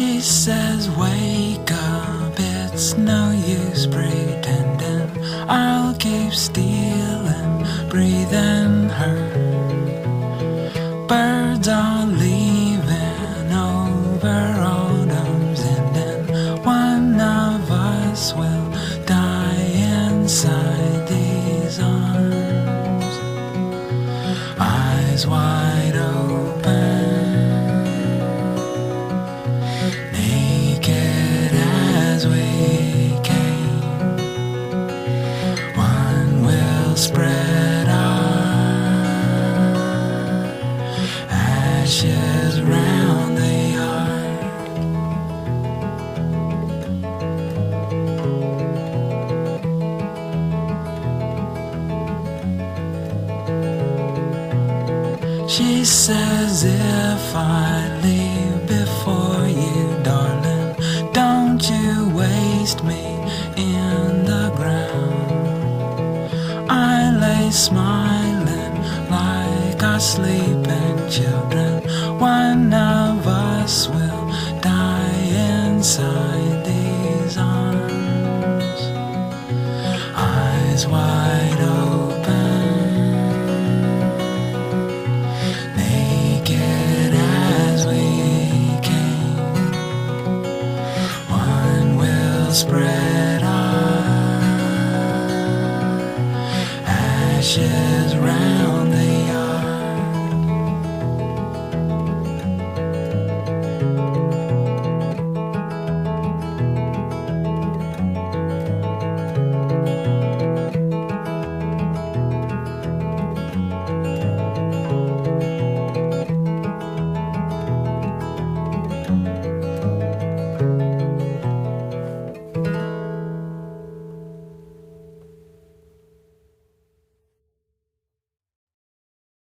says, Wake up, it's no use pretending. I'll keep stealing, breathing her. Birds are leaving over autumn's ending. One of us will die inside these arms. Eyes wide spread our ashes round the yard. She says if I leave smiling like our sleeping children. One of us will die inside these arms. Eyes wide open. Naked as we came, one will spread ashes round the